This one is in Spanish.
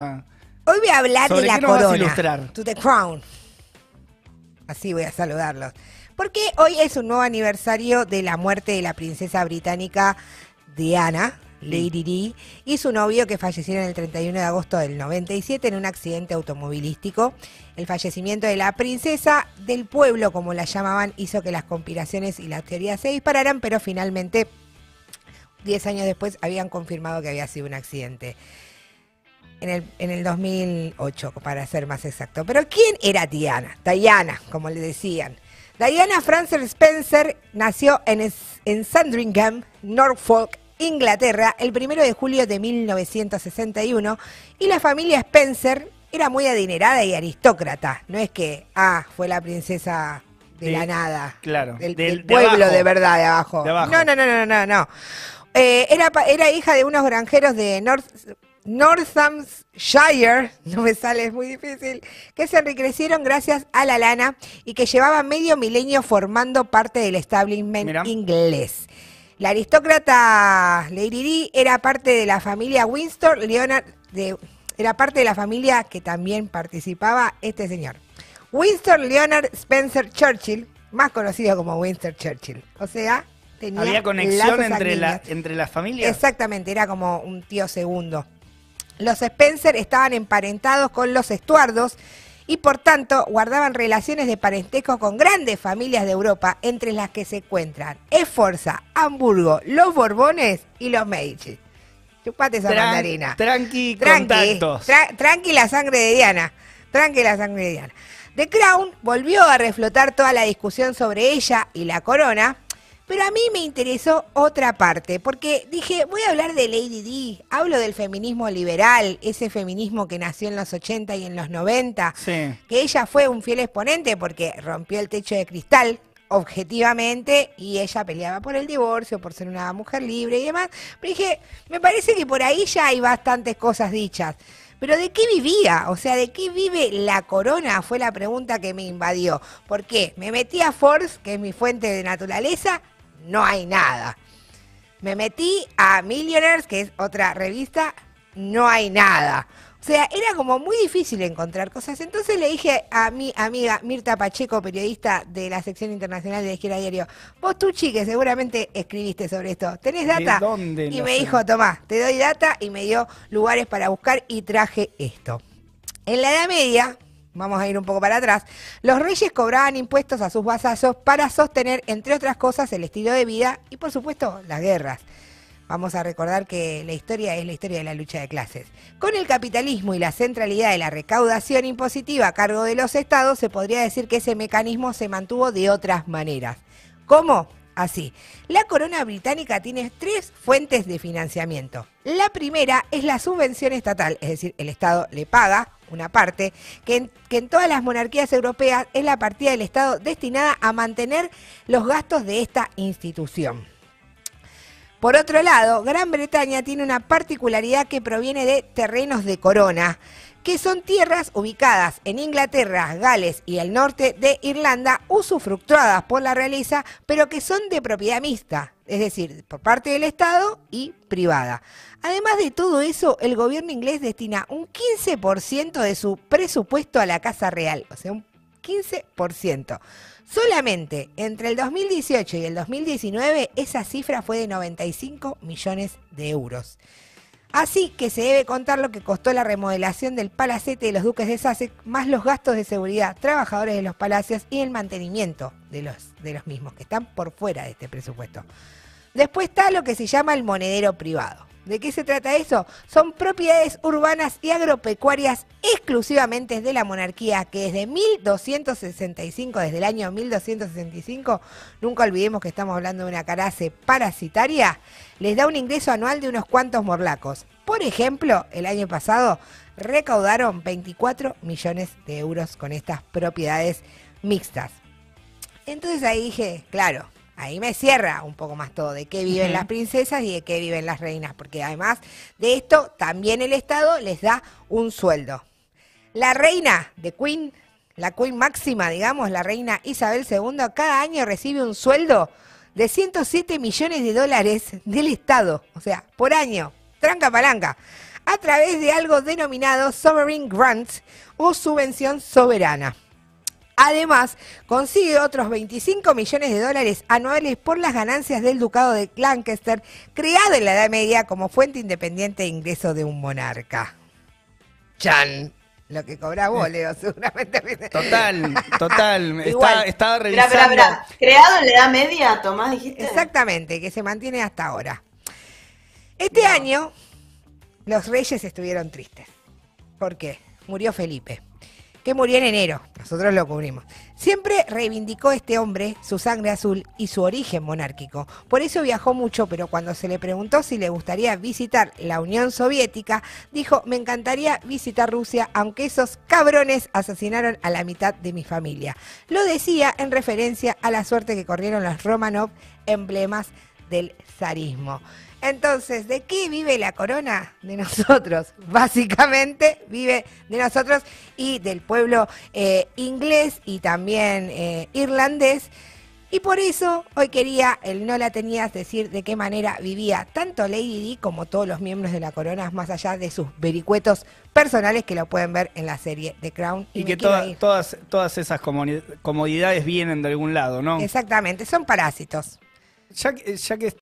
Hoy voy a hablar de ¿Sobre la corona. To the crown. Así voy a saludarlos. Porque hoy es un nuevo aniversario de la muerte de la princesa británica Diana, Lady Di, y su novio que fallecieron el 31 de agosto del 97 en un accidente automovilístico. El fallecimiento de la princesa del pueblo, como la llamaban, hizo que las conspiraciones y las teorías se dispararan, pero finalmente, 10 años después, habían confirmado que había sido un accidente en el, en el 2008, para ser más exacto. Pero ¿quién era Diana? Diana, como le decían. Diana Frances Spencer nació en, en Sandringham, Norfolk, Inglaterra, el primero de julio de 1961. Y la familia Spencer era muy adinerada y aristócrata. No es que, ah, fue la princesa de, De- la nada. claro, Del, del- del de pueblo abajo. de verdad, de abajo. De abajo. No, no, no, no, no, no. Eh, era, era hija de unos granjeros de North, Northamptonshire, no me sale, es muy difícil, que se enriquecieron gracias a la lana y que llevaban medio milenio formando parte del establishment Mira. inglés. La aristócrata Lady Di era parte de la familia Windsor Leonard, de- era parte de la familia que también participaba este señor. Winston Leonard Spencer Churchill, más conocido como Winston Churchill. O sea, tenía Había conexión entre, la, entre las familias. Exactamente, era como un tío segundo. Los Spencer estaban emparentados con los Estuardos y por tanto guardaban relaciones de parentesco con grandes familias de Europa, entre las que se encuentran Esforza, Hamburgo, los Borbones y los Medici. Chupate esa Tran- mandarina. Tranqui, Tranqui, tra- tranqui la sangre de Diana. Tranqui la sangre de Diana. The Crown volvió a reflotar toda la discusión sobre ella y la corona, pero a mí me interesó otra parte, porque dije, voy a hablar de Lady Di, hablo del feminismo liberal, ese feminismo que nació en los 80 y en los 90, Sí. que ella fue un fiel exponente porque rompió el techo de cristal objetivamente y ella peleaba por el divorcio, por ser una mujer libre y demás. Pero dije, me parece que por ahí ya hay bastantes cosas dichas. Pero ¿de qué vivía? O sea, ¿de qué vive la corona? Fue la pregunta que me invadió. ¿Por qué? Me metí a Force, que es mi fuente de naturaleza, no hay nada. Me metí a Millionaires, que es otra revista, no hay nada. O sea, era como muy difícil encontrar cosas. Entonces le dije a mi amiga Mirta Pacheco, periodista de la sección internacional de la Izquierda Diario, vos tú, que seguramente escribiste sobre esto, ¿tenés ¿De data? dónde y me sé? dijo, tomá, te doy data y me dio lugares para buscar y traje esto. En la Edad Media, vamos a ir un poco para atrás, los reyes cobraban impuestos a sus vasallos para sostener, entre otras cosas, el estilo de vida y, por supuesto, las guerras. Vamos a recordar que la historia es la historia de la lucha de clases. Con el capitalismo y la centralidad de la recaudación impositiva a cargo de los estados, se podría decir que ese mecanismo se mantuvo de otras maneras. ¿Cómo? Así. La corona británica tiene tres fuentes de financiamiento. La primera es la subvención estatal, es decir, el Estado le paga una parte, que en, todas las monarquías europeas es la partida del Estado destinada a mantener los gastos de esta institución. Por otro lado, Gran Bretaña tiene una particularidad que proviene de terrenos de corona, que son tierras ubicadas en Inglaterra, Gales y el norte de Irlanda, usufructuadas por la realeza, pero que son de propiedad mixta, es decir, por parte del Estado y privada. Además de todo eso, el gobierno inglés destina un 15% de su presupuesto a la Casa Real, o sea, un 15%. Solamente entre el 2018 y el 2019 esa cifra fue de 95 millones de euros. Así que se debe contar lo que costó la remodelación del palacete de los duques de Sussex, más los gastos de seguridad, trabajadores de los palacios y el mantenimiento de los, de los mismos, que están por fuera de este presupuesto. Después está lo que se llama el monedero privado. ¿De qué se trata eso? Son propiedades urbanas y agropecuarias exclusivamente de la monarquía que desde 1265, desde el año 1265, nunca olvidemos que estamos hablando de una carace parasitaria, les da un ingreso anual de unos cuantos morlacos. Por ejemplo, el año pasado recaudaron 24 millones de euros con estas propiedades mixtas. Entonces ahí dije, claro, ahí me cierra un poco más todo de qué viven las princesas y de qué viven las reinas, porque además de esto también el Estado les da un sueldo. La reina de Queen, la Queen máxima, digamos, la reina Isabel II, cada año recibe un sueldo de 107 millones de dólares del Estado, o sea, por año, tranca palanca. a través de algo denominado Sovereign Grants o subvención soberana. Además, consigue otros 25 millones de dólares anuales por las ganancias del Ducado de Lancaster, creado en la Edad Media como fuente independiente de ingreso de un monarca. Chan. Lo que cobra vos, Leo, seguramente. Total, total. Igual. Estaba. Creado en la Edad Media, Tomás, dijiste. Exactamente, que se mantiene hasta ahora. Este año los reyes estuvieron tristes. ¿Por qué? Murió Felipe, que murió en enero. Nosotros lo cubrimos. Siempre reivindicó este hombre su sangre azul y su origen monárquico. Por eso viajó mucho, pero cuando se le preguntó si le gustaría visitar la Unión Soviética, dijo, me encantaría visitar Rusia, aunque esos cabrones asesinaron a la mitad de mi familia. Lo decía en referencia a la suerte que corrieron los Romanov, emblemas del zarismo. Entonces, ¿de qué vive la corona? De nosotros. Básicamente vive de nosotros y del pueblo eh, inglés y también eh, irlandés. Y por eso hoy quería, el no la tenías, decir de qué manera vivía tanto Lady Di como todos los miembros de la corona, más allá de sus vericuetos personales que lo pueden ver en la serie The Crown. Y que toda- todas, todas esas comodi- comodidades vienen de algún lado, ¿no? Exactamente, son parásitos. Ya ya que